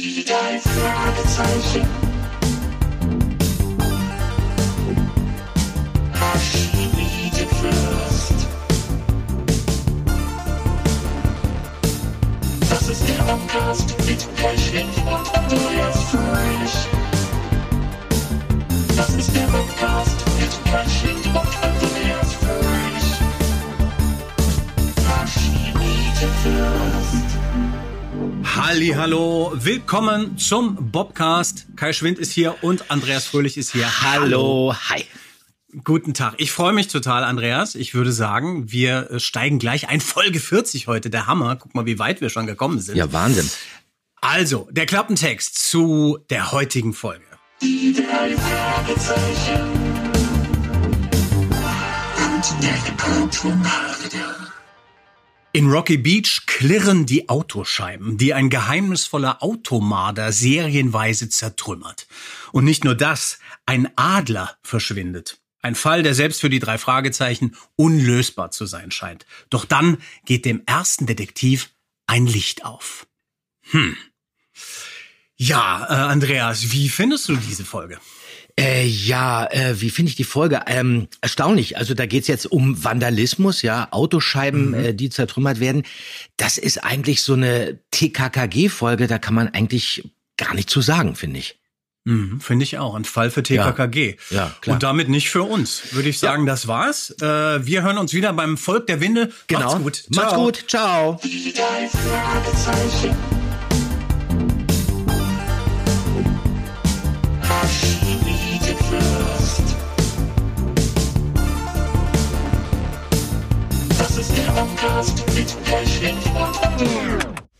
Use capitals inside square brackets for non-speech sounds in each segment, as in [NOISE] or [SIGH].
Die drei Fragezeichen. Fürst. Das ist der Podcast mit Pechling und Andreas Fröhlich. Das ist der Podcast Halli, hallo, willkommen zum Bobcast. Kai Schwind ist hier und Andreas Fröhlich ist hier. Hallo, hi. Guten Tag. Ich freue mich total, Andreas. Ich würde sagen, wir äh, steigen gleich ein. Folge 40 heute, der Hammer. Guck mal, wie weit wir schon gekommen sind. Ja, Wahnsinn. Also, der Klappentext zu der heutigen Folge. Die drei Fragezeichen. Und der Automarder. In Rocky Beach klirren die Autoscheiben, die ein geheimnisvoller Automarder serienweise zertrümmert. Und nicht nur das, ein Adler verschwindet. Ein Fall, der selbst für die drei Fragezeichen unlösbar zu sein scheint. Doch dann geht dem ersten Detektiv ein Licht auf. Hm. Ja, äh, Andreas, wie findest du diese Folge? Äh, ja, äh, wie finde ich die Folge? Ähm, erstaunlich. Also da geht's jetzt um Vandalismus, ja, Autoscheiben, äh, die zertrümmert werden. Das ist eigentlich so eine TKKG-Folge, da kann man eigentlich gar nicht zu sagen, finde ich. Mhm, Finde ich auch. Ein Fall für TKKG. Ja, klar. Und damit nicht für uns. Würde ich sagen, das war's. Äh, wir hören uns wieder beim Volk der Winde. Genau. Macht's gut. Macht's Ciao. gut. Ciao.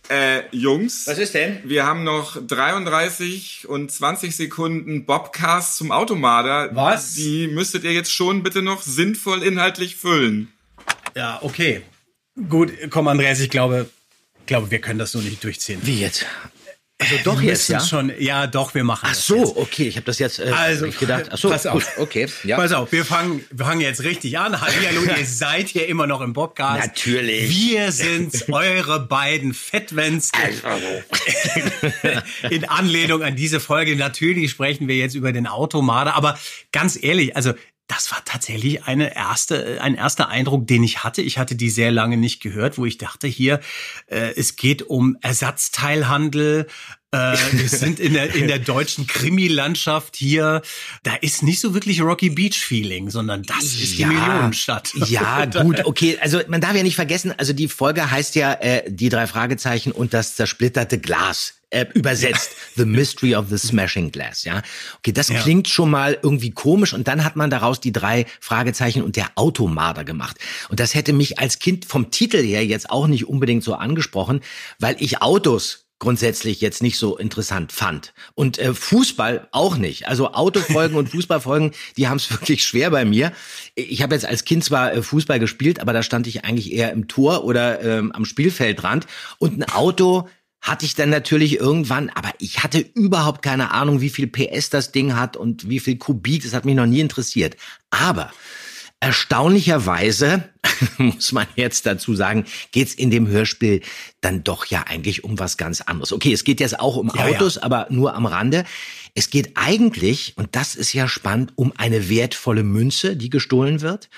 Äh, Jungs. Was ist denn? Wir haben noch 33 und 20 Sekunden Bobcast zum Automarder. Was? Die müsstet ihr jetzt schon bitte noch sinnvoll inhaltlich füllen. Ja, okay. Gut, komm, Andreas, ich glaube, glaube, wir können das so nicht durchziehen. Wie jetzt? Also doch Wir jetzt, ja? schon, ja, doch, wir machen Ach so, jetzt. okay, ich habe das jetzt äh, Also, nicht gedacht. Ach so, pass auf. gut, okay, ja. Pass auf, wir fangen, wir fangen jetzt richtig an. Hallihallo, ihr [LAUGHS] seid hier immer noch im Podcast. Natürlich. Wir sind eure beiden Fettwens. [LAUGHS] In Anlehnung an diese Folge. Natürlich sprechen wir jetzt über den Automarder, aber ganz ehrlich, also das war tatsächlich eine erste, ein erster Eindruck, den ich hatte. Ich hatte die sehr lange nicht gehört, wo ich dachte, hier, äh, es geht um Ersatzteilhandel. Äh, [LAUGHS] wir sind in der, in der deutschen Krimilandschaft hier. Da ist nicht so wirklich Rocky Beach Feeling, sondern das ist die Millionenstadt. Ja, gut, okay. Also man darf ja nicht vergessen, also die Folge heißt ja äh, die drei Fragezeichen und das zersplitterte Glas. Äh, übersetzt The Mystery of the Smashing Glass, ja. Okay, das Ja. klingt schon mal irgendwie komisch und dann hat man daraus die drei Fragezeichen und der Automarder gemacht. Und das hätte mich als Kind vom Titel her jetzt auch nicht unbedingt so angesprochen, weil ich Autos grundsätzlich jetzt nicht so interessant fand. Und äh, Fußball auch nicht. Also Autofolgen und [LAUGHS] Fußballfolgen, die haben es wirklich schwer bei mir. Ich habe jetzt als Kind zwar äh, Fußball gespielt, aber da stand ich eigentlich eher im Tor oder ähm, am Spielfeldrand. Und ein Auto hatte ich dann natürlich irgendwann, aber ich hatte überhaupt keine Ahnung, wie viel PS das Ding hat und wie viel Kubik. Das hat mich noch nie interessiert. Aber Erstaunlicherweise, [LAUGHS] muss man jetzt dazu sagen, geht's in dem Hörspiel dann doch ja eigentlich um was ganz anderes. Okay, es geht jetzt auch um Ja, ja. Autos, aber nur am Rande. Es geht eigentlich, und das ist ja spannend, um eine wertvolle Münze, die gestohlen wird.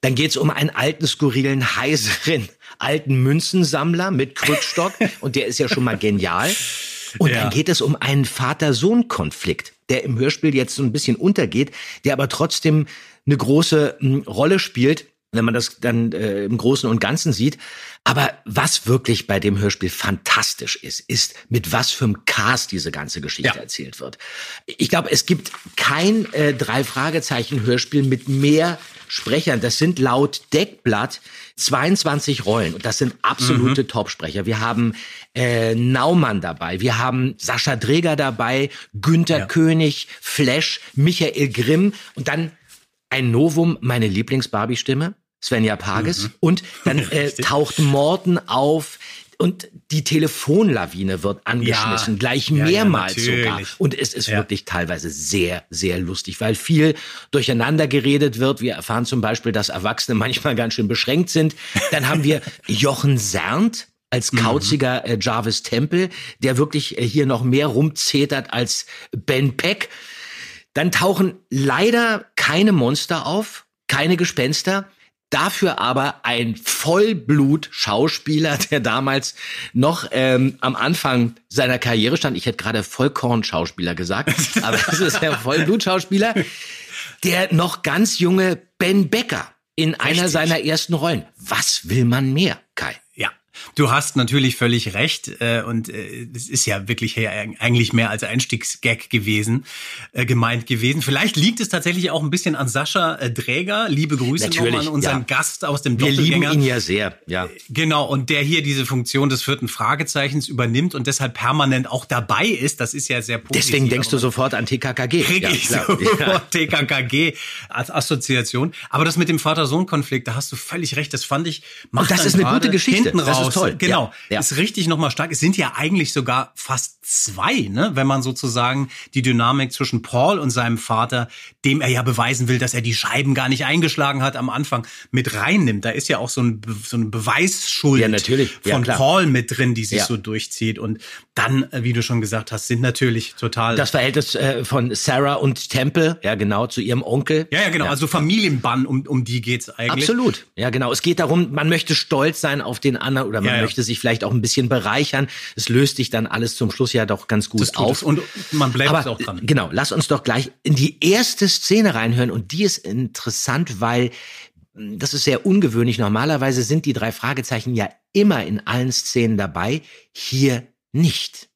Dann geht's um einen alten, skurrilen, [LAUGHS] heiseren, alten Münzensammler mit Krückstock. [LAUGHS] und der ist ja schon mal genial. Und Ja. dann geht es um einen Vater-Sohn-Konflikt, der im Hörspiel jetzt so ein bisschen untergeht, der aber trotzdem eine große m, Rolle spielt, wenn man das dann äh, im Großen und Ganzen sieht. Aber was wirklich bei dem Hörspiel fantastisch ist, ist, mit was für einem Cast diese ganze Geschichte Ja. erzählt wird. Ich glaube, es gibt kein äh, drei Fragezeichen Hörspiel mit mehr Sprechern. Das sind laut Deckblatt 22 Rollen und das sind absolute Topsprecher. Wir haben äh, Naumann dabei, wir haben Sascha Dreger dabei, Günther Ja. König, Flash, Michael Grimm und dann ein Novum, meine Lieblings-Barbie-Stimme, Svenja Pages. Und dann [LAUGHS] äh, taucht Morten auf und die Telefonlawine wird angeschmissen, Ja. gleich Ja, ja, mehrmals natürlich. sogar. Und es ist Ja. wirklich teilweise sehr, sehr lustig, weil viel durcheinander geredet wird. Wir erfahren zum Beispiel, dass Erwachsene [LAUGHS] manchmal ganz schön beschränkt sind. Dann haben wir [LAUGHS] Jochen Sernt als kauziger äh, Jarvis Temple, der wirklich äh, hier noch mehr rumzetert als Ben Peck. Dann tauchen leider keine Monster auf, keine Gespenster. Dafür aber ein Vollblut-Schauspieler, [LAUGHS] der damals noch ähm, am Anfang seiner Karriere stand. Ich hätte gerade Vollkorn-Schauspieler gesagt, [LAUGHS] aber das ist der Vollblut-Schauspieler. Der noch ganz junge Ben Becker in einer Richtig. seiner ersten Rollen. Was will man mehr, Kai? Du hast natürlich völlig recht äh, und äh, es ist ja wirklich her, eigentlich mehr als Einstiegsgag gewesen, äh, gemeint gewesen. Vielleicht liegt es tatsächlich auch ein bisschen an Sascha äh, Dräger. Liebe Grüße Natürlich, nochmal an unseren ja. Gast aus dem Wir lieben ihn ja sehr, ja. Genau, und der hier diese Funktion des vierten Fragezeichens übernimmt und deshalb permanent auch dabei ist, das ist ja sehr positiv. Deswegen denkst du sofort an TKKG. kriege ja, ich klar. sofort Ja. [LAUGHS] TKKG als Assoziation. Aber das mit dem Vater-Sohn-Konflikt, da hast du völlig recht. Das fand ich. macht das dann ist eine gute Geschichte. Hinten Das raus. toll. Genau. Ja, ja. Ist richtig nochmal stark. Es sind ja eigentlich sogar fast zwei, ne? wenn man sozusagen die Dynamik zwischen Paul und seinem Vater, dem er ja beweisen will, dass er die Scheiben gar nicht eingeschlagen hat am Anfang, mit reinnimmt. Da ist ja auch so, ein, so eine Beweisschuld Ja, natürlich. Ja, von klar. Paul mit drin, die sich Ja. so durchzieht. Und dann, äh, wie du schon gesagt hast, sind natürlich total Das Verhältnis äh, von Sarah und Temple, ja genau, zu ihrem Onkel. Ja, ja, genau. Also Familienbann, um, um die geht's eigentlich. Absolut. Ja, genau. Es geht darum, man möchte stolz sein auf den anderen oder man Ja, ja. möchte sich vielleicht auch ein bisschen bereichern. Es löst sich dann alles zum Schluss ja doch ganz gut auf. es. Und man bleibt Aber auch dran. genau, lass uns doch gleich in die erste Szene reinhören und die ist interessant, weil mh, das ist sehr ungewöhnlich. Normalerweise sind die drei Fragezeichen ja immer in allen Szenen dabei, hier nicht.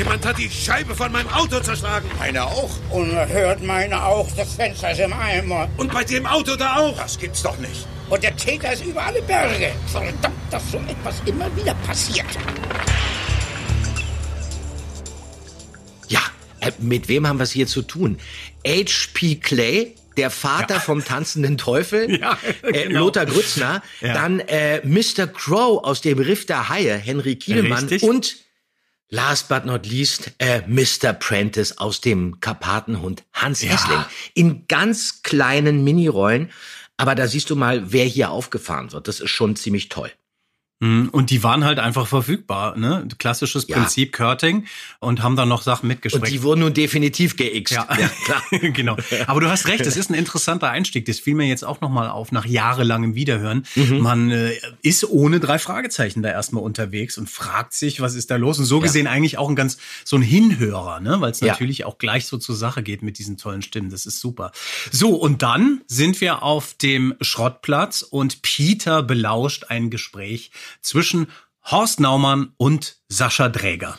Jemand hat die Scheibe von meinem Auto zerschlagen. Meine auch. Unerhört meine auch, das Fenster ist im Eimer. Und bei dem Auto da auch. Das gibt's doch nicht. Und der Täter ist über alle Berge. Verdammt, dass so etwas immer wieder passiert. Ja, äh, mit wem haben wir es hier zu tun? H.P. Clay, der Vater vom tanzenden Teufel, [LAUGHS] Ja, äh, genau. Lothar Grützner, Ja. dann äh, Mr. Crow aus dem Riff der Haie, Henry Kiedemann Richtig. und last but not least äh, Mr. Prentice aus dem Karpatenhund Hans Ja. Hessling. In ganz kleinen Minirollen. Aber da siehst du mal, wer hier aufgefahren wird. Das ist schon ziemlich toll. Mhm. Und die waren halt einfach verfügbar, ne? Klassisches Ja. Prinzip Curting und haben dann noch Sachen Und mitgesprengt. die wurden nun definitiv geixt. Ja, [LAUGHS] klar. genau. Aber du hast recht, es ist ein interessanter Einstieg. Das fiel mir jetzt auch nochmal auf nach jahrelangem Wiederhören. Mhm. Man äh, ist ohne drei Fragezeichen da erstmal unterwegs und fragt sich, was ist da los? Und so gesehen eigentlich auch ein ganz so ein Hinhörer, ne? Weil es Ja. natürlich auch gleich so zur Sache geht mit diesen tollen Stimmen. Das ist super. So, und dann sind wir auf dem Schrottplatz und Peter belauscht ein Gespräch zwischen Horst Naumann und Sascha Dräger.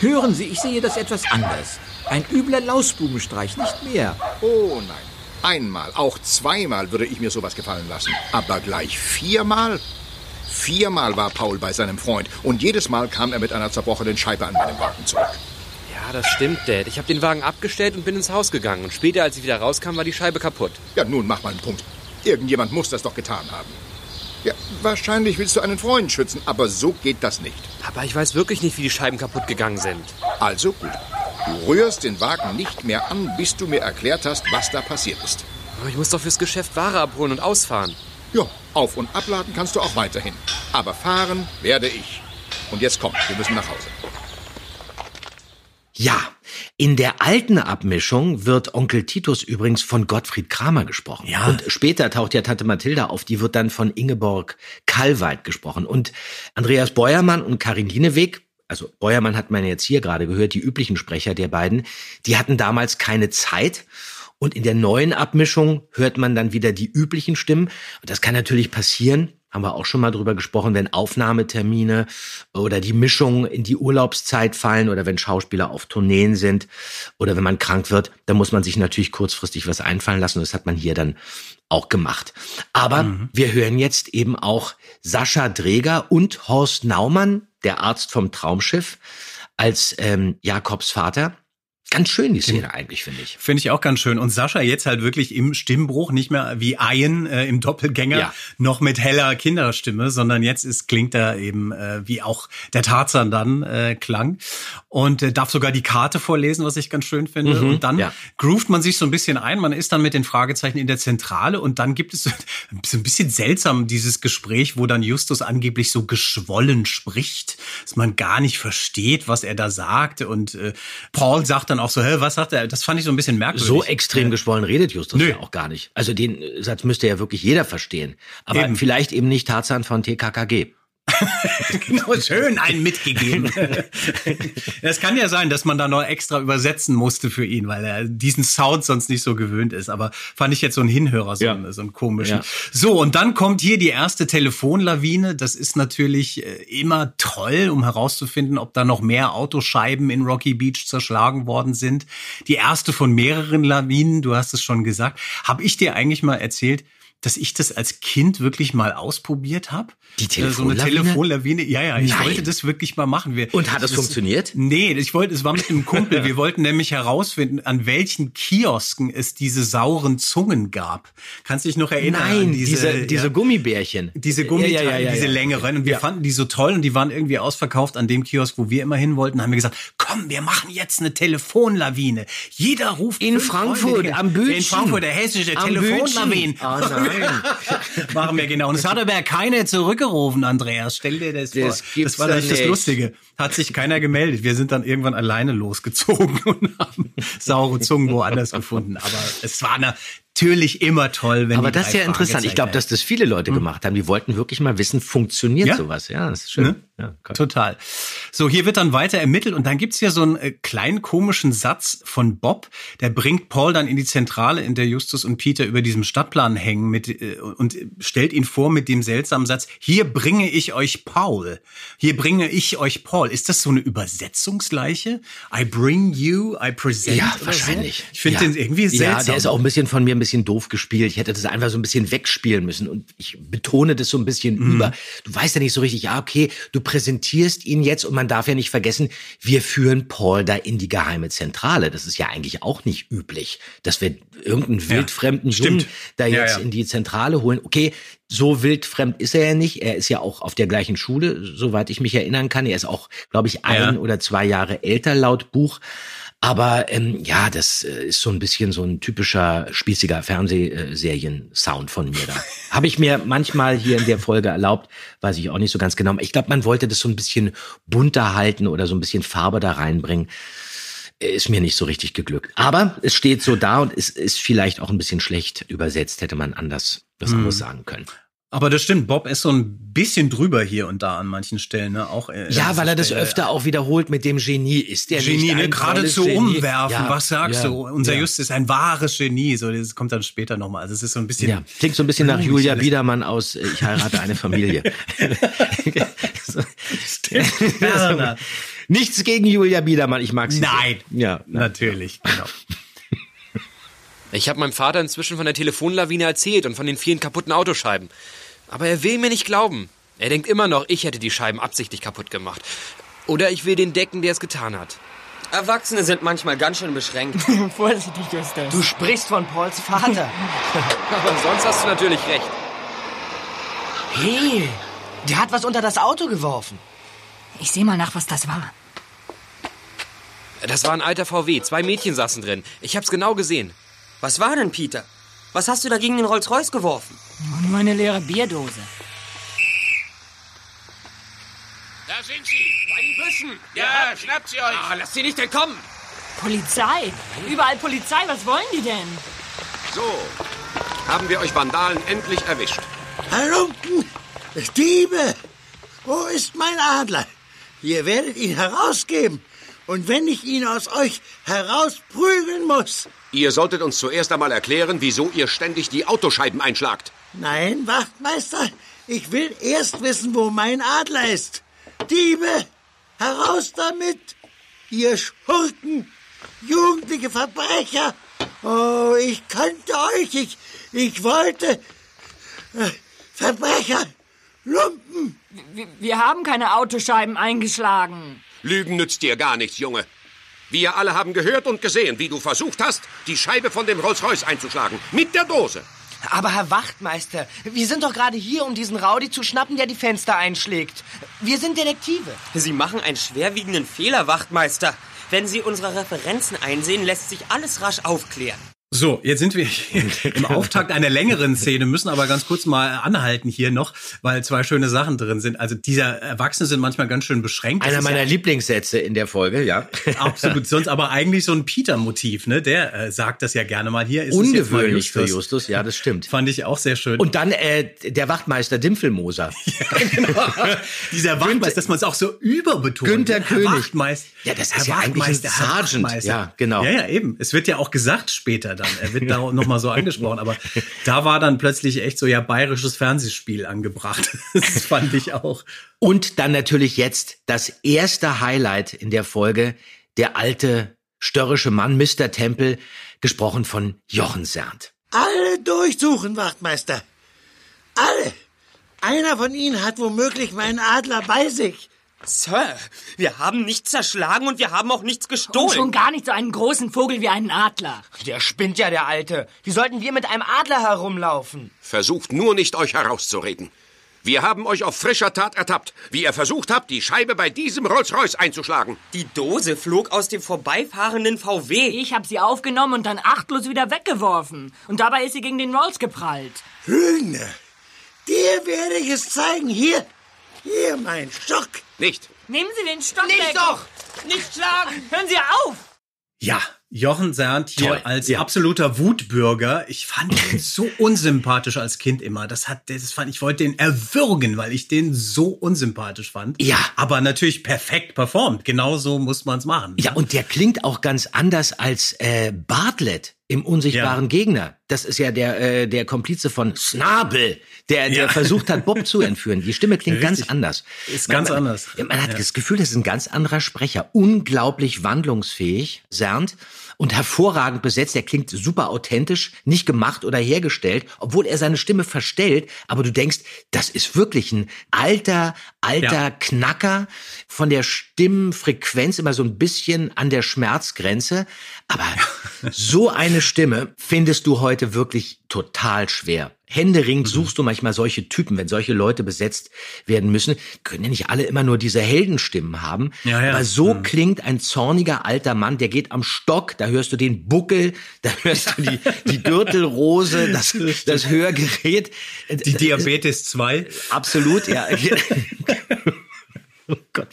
Hören Sie, ich sehe das etwas anders. Ein übler Lausbubenstreich, nicht mehr. Oh nein. Einmal, auch zweimal würde ich mir sowas gefallen lassen. Aber gleich viermal? Viermal war Paul bei seinem Freund und jedes Mal kam er mit einer zerbrochenen Scheibe an meinem Wagen zurück. Ja, das stimmt, Dad. Ich habe den Wagen abgestellt und bin ins Haus gegangen. Und später, als ich wieder rauskam, war die Scheibe kaputt. Ja, nun mach mal einen Punkt. Irgendjemand muss das doch getan haben. Ja, wahrscheinlich willst du einen Freund schützen, aber so geht das nicht. Papa, ich weiß wirklich nicht, wie die Scheiben kaputt gegangen sind. Also gut. Du rührst den Wagen nicht mehr an, bis du mir erklärt hast, was da passiert ist. Aber ich muss doch fürs Geschäft Ware abholen und ausfahren. Ja, auf- und abladen kannst du auch weiterhin. Aber fahren werde ich. Und jetzt komm, wir müssen nach Hause. Ja, in der alten Abmischung wird Onkel Titus übrigens von Gottfried Kramer gesprochen. Ja. Und später taucht ja Tante Mathilda auf, die wird dann von Ingeborg Kallweit gesprochen. Und Andreas Beuermann und Karin Lieneweg, also Beuermann hat man jetzt hier gerade gehört, die üblichen Sprecher der beiden, die hatten damals keine Zeit. Und in der neuen Abmischung hört man dann wieder die üblichen Stimmen. Und das kann natürlich passieren, haben wir auch schon mal drüber gesprochen, wenn Aufnahmetermine oder die Mischung in die Urlaubszeit fallen oder wenn Schauspieler auf Tourneen sind oder wenn man krank wird, dann muss man sich natürlich kurzfristig was einfallen lassen. Das hat man hier dann auch gemacht. Aber wir hören jetzt eben auch Sascha Dreger und Horst Naumann, der Arzt vom Traumschiff, als ähm, Jakobs Vater. Ganz schön, die Szene eigentlich, finde ich. Finde ich auch ganz schön. Und Sascha jetzt halt wirklich im Stimmbruch, nicht mehr wie Ian äh, im Doppelgänger, Ja. noch mit heller Kinderstimme, sondern jetzt ist, klingt er eben äh, wie auch der Tarzan dann äh, klang. Und äh, darf sogar die Karte vorlesen, was ich ganz schön finde. Mhm, und dann ja. groovt man sich so ein bisschen ein. Man ist dann mit den Fragezeichen in der Zentrale und dann gibt es so so ein bisschen seltsam dieses Gespräch, wo dann Justus angeblich so geschwollen spricht, dass man gar nicht versteht, was er da sagt. Und äh, Paul sagt dann auch so, hä, was sagt er? Das fand ich so ein bisschen merkwürdig. So extrem geschwollen redet Justus Nö. ja auch gar nicht. Also den Satz müsste ja wirklich jeder verstehen. Aber Eben. vielleicht eben nicht Tarzan von TKKG. [LAUGHS] genau, schön einen mitgegeben. [LAUGHS] Es kann ja sein, dass man da noch extra übersetzen musste für ihn, weil er diesen Sound sonst nicht so gewöhnt ist. Aber fand ich jetzt so ein Hinhörer, so, Ja. einen, so einen komischen. Ja. So, und dann kommt hier die erste Telefonlawine. Das ist natürlich äh, immer toll, um herauszufinden, ob da noch mehr Autoscheiben in Rocky Beach zerschlagen worden sind. Die erste von mehreren Lawinen, du hast es schon gesagt. Habe ich dir eigentlich mal erzählt, dass ich das als Kind wirklich mal ausprobiert habe? Die Äh, So eine Telefonlawine? Telefonlawine? Ja, ja, ich Nein. wollte das wirklich mal machen. Wir, Und hat es das- funktioniert? Nee, ich wollte, es war mit einem Kumpel. [LAUGHS] Wir wollten nämlich herausfinden, an welchen Kiosken es diese sauren Zungen gab. Kannst du dich noch erinnern? Nein, diese, diese, ja, Gummibärchen. diese Gummiteile, Ja, ja, diese längeren. Und wir fanden die so toll und die waren irgendwie ausverkauft an dem Kiosk, wo wir immer hin wollten. Haben wir gesagt, komm, wir machen jetzt eine Telefonlawine. Jeder ruft In Frankfurt, Freunde. am Bütchen. In Frankfurt, der hessische Telefonlawine. Oh nein. [LAUGHS] [LAUGHS] Machen wir genau. Und es hat aber keiner zurückgerufen, Andreas. Stell dir das, Das vor. Das war nämlich das. Lustige. Hat sich keiner gemeldet. Wir sind dann irgendwann alleine losgezogen [LAUGHS] und haben saure Zungen woanders gefunden. Aber es war natürlich immer toll, wenn Aber das ist ja interessant. Ich glaube, dass das viele Leute gemacht haben. Die wollten wirklich mal wissen, funktioniert Ja. sowas? Ja, das ist schön. Ne? Ja. Total. So, hier wird dann weiter ermittelt und dann gibt's hier so einen äh, kleinen komischen Satz von Bob, der bringt Paul dann in die Zentrale, in der Justus und Peter über diesem Stadtplan hängen mit, äh, und stellt ihn vor mit dem seltsamen Satz, hier bringe ich euch Paul. Hier bringe ich euch Paul. Ist das so eine Übersetzungsleiche? I bring you, I present Ja, oder so? wahrscheinlich. Ich finde ja. den irgendwie seltsam. Ja, der ist auch ein bisschen von mir ein bisschen doof gespielt. Ich hätte das einfach so ein bisschen wegspielen müssen und ich betone das so ein bisschen Mhm. über. Du weißt ja nicht so richtig, ja, okay, du präsentierst ihn jetzt und man darf ja nicht vergessen, wir führen Paul da in die geheime Zentrale. Das ist ja eigentlich auch nicht üblich, dass wir irgendeinen wildfremden stimmt. Jungen da Ja, jetzt ja. in die Zentrale holen. Okay, so wildfremd ist er ja nicht. Er ist ja auch auf der gleichen Schule, soweit ich mich erinnern kann. Er ist auch, glaube ich, ein Ja. oder zwei Jahre älter laut Buch. Aber ähm, ja, das äh, ist so ein bisschen so ein typischer spießiger Fernsehserien-Sound von mir da. [LAUGHS] Habe ich mir manchmal hier in der Folge erlaubt, weiß ich auch nicht so ganz genau. Ich glaube, man wollte das so ein bisschen bunter halten oder so ein bisschen Farbe da reinbringen. Ist mir nicht so richtig geglückt. Aber es steht so da und es ist vielleicht auch ein bisschen schlecht übersetzt, hätte man anders das Hm. anders sagen können. Aber das stimmt, Bob ist so ein bisschen drüber hier und da an manchen Stellen, ne? Auch äh, Ja, weil er das Stelle- öfter auch wiederholt mit dem Genie. Ist der Genie, nicht ne? geradezu umwerfen. Ja, Was sagst ja, du? Unser ja. Just ist ein wahres Genie. So, das kommt dann später nochmal. Also es ist so ein bisschen. Ja, klingt so ein bisschen [LAUGHS] nach Hm, Julia Biedermann aus äh, Ich heirate eine Familie. [LAUGHS] [LAUGHS] Werner. Nichts gegen Julia Biedermann, ich mag sie. Nein. sehr. Ja, na, Natürlich, genau. Ich habe meinem Vater inzwischen von der Telefonlawine erzählt und von den vielen kaputten Autoscheiben. Aber er will mir nicht glauben. Er denkt immer noch, ich hätte die Scheiben absichtlich kaputt gemacht. Oder ich will den decken, der es getan hat. Erwachsene sind manchmal ganz schön beschränkt. [LAUGHS] Vorsichtig, Justus. Du sprichst von Pauls Vater. [LAUGHS] [LAUGHS] Aber sonst hast du natürlich recht. Hey, der hat was unter das Auto geworfen. Ich sehe mal nach, was das war. Das war ein alter VW. Zwei Mädchen saßen drin. Ich hab's genau gesehen. Was war denn, Peter? Was hast du da gegen den Rolls-Royce geworfen? Nur eine leere Bierdose. Da sind sie, bei den Büschen. Ja, schnappt sie euch. Ah, lass sie nicht entkommen. Polizei. Überall Polizei. Was wollen die denn? So, haben wir euch Vandalen endlich erwischt. Halunken! Diebe! Wo ist mein Adler? Ihr werdet ihn herausgeben. Und wenn ich ihn aus euch herausprügeln muss. Ihr solltet uns zuerst einmal erklären, wieso ihr ständig die Autoscheiben einschlagt. Nein, Wachtmeister, ich will erst wissen, wo mein Adler ist. Diebe! Heraus damit! Ihr Schurken! Jugendliche Verbrecher! Oh, ich könnte euch, ich, ich wollte. Äh, Verbrecher! Lumpen! Wir, wir haben keine Autoscheiben eingeschlagen. Lügen nützt dir gar nichts, Junge. Wir alle haben gehört und gesehen, wie du versucht hast, die Scheibe von dem Rolls-Royce einzuschlagen. Mit der Dose. Aber Herr Wachtmeister, wir sind doch gerade hier, um diesen Rowdy zu schnappen, der die Fenster einschlägt. Wir sind Detektive. Sie machen einen schwerwiegenden Fehler, Wachtmeister. Wenn Sie unsere Referenzen einsehen, lässt sich alles rasch aufklären. So, jetzt sind wir [LAUGHS] im Auftakt einer längeren Szene, müssen aber ganz kurz mal anhalten hier noch, weil zwei schöne Sachen drin sind. Also dieser Erwachsene sind manchmal ganz schön beschränkt. Einer meiner ja Lieblingssätze in der Folge, ja. [LAUGHS] Absolut, sonst aber eigentlich so ein Peter-Motiv, ne? Der äh, sagt das ja gerne mal hier. Ist Ungewöhnlich für Justus, ja, das stimmt. Fand ich auch sehr schön. Und dann äh, der Wachtmeister Dimpfelmoser. [LAUGHS] dieser Wachtmeister, dass man es auch so überbetont. Günther Herr König. Wachtmeister. Ja, das Herr ist ja eigentlich ein Wachtmeister, Herr Sergeant. Wachtmeister. Ja, genau. Ja, ja, eben. Es wird ja auch gesagt später dann. Er wird da noch mal so angesprochen. Aber da war dann plötzlich echt so ja bayerisches Fernsehspiel angebracht. [LAUGHS] Das fand ich auch. Und dann natürlich jetzt das erste Highlight in der Folge, der alte störrische Mann, Mr. Tempel, gesprochen von Jochen Sernt. Alle durchsuchen, Wachtmeister. Alle. Einer von Ihnen hat womöglich meinen Adler bei sich. Sir, wir haben nichts zerschlagen und wir haben auch nichts gestohlen. Und schon gar nicht so einen großen Vogel wie einen Adler. Der spinnt ja, der Alte. Wie sollten wir mit einem Adler herumlaufen? Versucht nur nicht, euch herauszureden. Wir haben euch auf frischer Tat ertappt, wie ihr versucht habt, die Scheibe bei diesem Rolls-Royce einzuschlagen. Die Dose flog aus dem vorbeifahrenden VW. Ich habe sie aufgenommen und dann achtlos wieder weggeworfen. Und dabei ist sie gegen den Rolls geprallt. Lügner. Dir werde ich es zeigen. Hier. Hier, mein Stock. Nicht. Nehmen Sie den Stock Nicht weg. doch! Nicht schlagen! Hören Sie auf! Ja, Jochen Sernt hier Toll, als ja. absoluter Wutbürger. Ich fand ihn so unsympathisch als Kind immer. Das hat, das fand, ich wollte den erwürgen, weil ich den so unsympathisch fand. Ja. Aber natürlich perfekt performt. Genauso muss man's machen. Ja, und der klingt auch ganz anders als äh, Bartlett im unsichtbaren Ja. Gegner. Das ist ja der äh, der Komplize von Snabel, der, der Ja. versucht hat, Bob zu [LAUGHS] entführen. Die Stimme klingt ganz Richtig. anders. Ist ganz man, anders. Man, man hat Ja. das Gefühl, das ist ein ganz anderer Sprecher. Unglaublich wandlungsfähig, Sernt. Und hervorragend besetzt. Er klingt super authentisch, nicht gemacht oder hergestellt, obwohl er seine Stimme verstellt. Aber du denkst, das ist wirklich ein alter, alter Ja. Knacker von der Stimmfrequenz immer so ein bisschen an der Schmerzgrenze. Aber [LAUGHS] so eine Stimme findest du heute wirklich total schwer. Händeringend suchst du manchmal solche Typen, wenn solche Leute besetzt werden müssen. Können ja nicht alle immer nur diese Heldenstimmen haben. Ja, ja. Aber so klingt ein zorniger alter Mann, der geht am Stock, da hörst du den Buckel, da hörst du die, die Gürtelrose, das, das Hörgerät. Die Diabetes 2. Absolut, ja. [LAUGHS]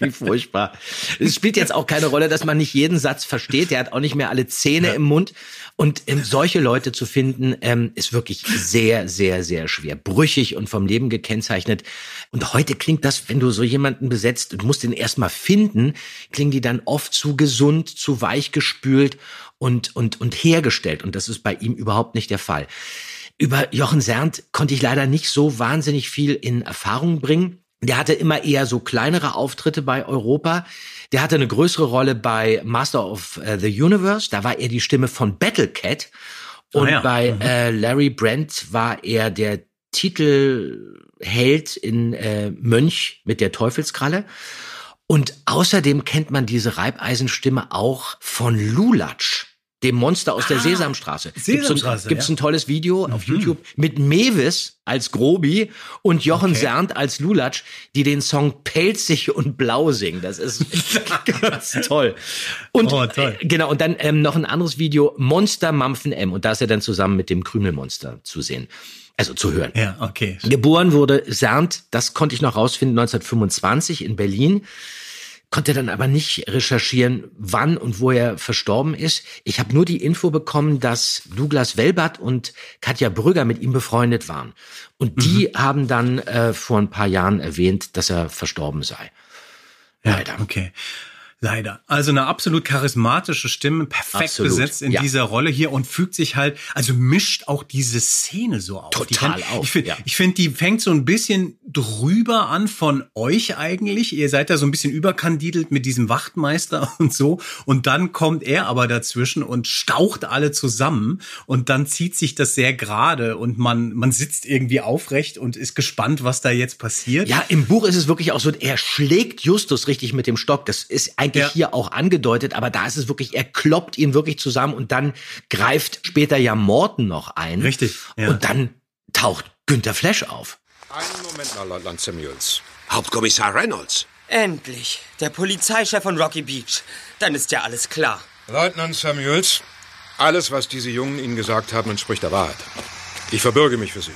Wie [LAUGHS] furchtbar. Es spielt jetzt auch keine Rolle, dass man nicht jeden Satz versteht. Der hat auch nicht mehr alle Zähne im Mund. Und ähm, solche Leute zu finden, ähm, ist wirklich sehr, sehr, sehr schwer. Brüchig und vom Leben gekennzeichnet. Und heute klingt das, wenn du so jemanden besetzt und musst den erstmal finden, klingen die dann oft zu gesund, zu weich gespült und, und, und hergestellt. Und das ist bei ihm überhaupt nicht der Fall. Über Jochen Sernt konnte ich leider nicht so wahnsinnig viel in Erfahrung bringen. Der hatte immer eher so kleinere Auftritte bei Europa. Der hatte eine größere Rolle bei Master of äh, the Universe. Da war er die Stimme von Battle Cat. Und Ah ja. bei Mhm. äh, Larry Brent war er der Titelheld in äh, Mönch mit der Teufelskralle. Und außerdem kennt man diese Reibeisenstimme auch von Lulatsch, dem Monster aus der Ah, Sesamstraße. Gibt's so ein- Sesamstraße, Gibt's ja. ein tolles Video auf YouTube mit Mewis als Grobi und Jochen Okay. Sernt als Lulatsch, die den Song Pelzig und Blau singen. Das ist [LAUGHS] ganz toll. Und Oh, toll. äh, genau, und dann ähm, noch ein anderes Video, Monster Mampfen M. Und da ist er dann zusammen mit dem Krümelmonster zu sehen. Also zu hören. Ja, okay. Geboren wurde Sernt, das konnte ich noch rausfinden, 1925 in Berlin. Konnte dann aber nicht recherchieren, wann und wo er verstorben ist. Ich habe nur die Info bekommen, dass Douglas Welbert und Katja Brügger mit ihm befreundet waren. Und die Mhm. haben dann äh, vor ein paar Jahren erwähnt, dass er verstorben sei. Ja, Leider. Okay. Leider. Also eine absolut charismatische Stimme, perfekt Absolut, besetzt in ja. dieser Rolle hier und fügt sich halt, also mischt auch diese Szene so auf. Die Total kann- auf, Ich finde, ja. ich finde, die fängt so ein bisschen drüber an von euch eigentlich. Ihr seid da so ein bisschen überkandidelt mit diesem Wachtmeister [LAUGHS] und so. Und dann kommt er aber dazwischen und staucht alle zusammen. Und dann zieht sich das sehr gerade und man, man sitzt irgendwie aufrecht und ist gespannt, was da jetzt passiert. Ja, im Buch ist es wirklich auch so, er schlägt Justus richtig mit dem Stock. Das ist ein eigentlich Ja. hier auch angedeutet, aber da ist es wirklich, er kloppt ihn wirklich zusammen und dann greift später ja Morton noch ein. Richtig, ja. Und dann taucht Günther Flash auf. Einen Moment mal, Leutnant Samuels. Hauptkommissar Reynolds. Endlich. Der Polizeichef von Rocky Beach. Dann ist ja alles klar. Leutnant Samuels, alles, was diese Jungen Ihnen gesagt haben, entspricht der Wahrheit. Ich verbürge mich für Sie.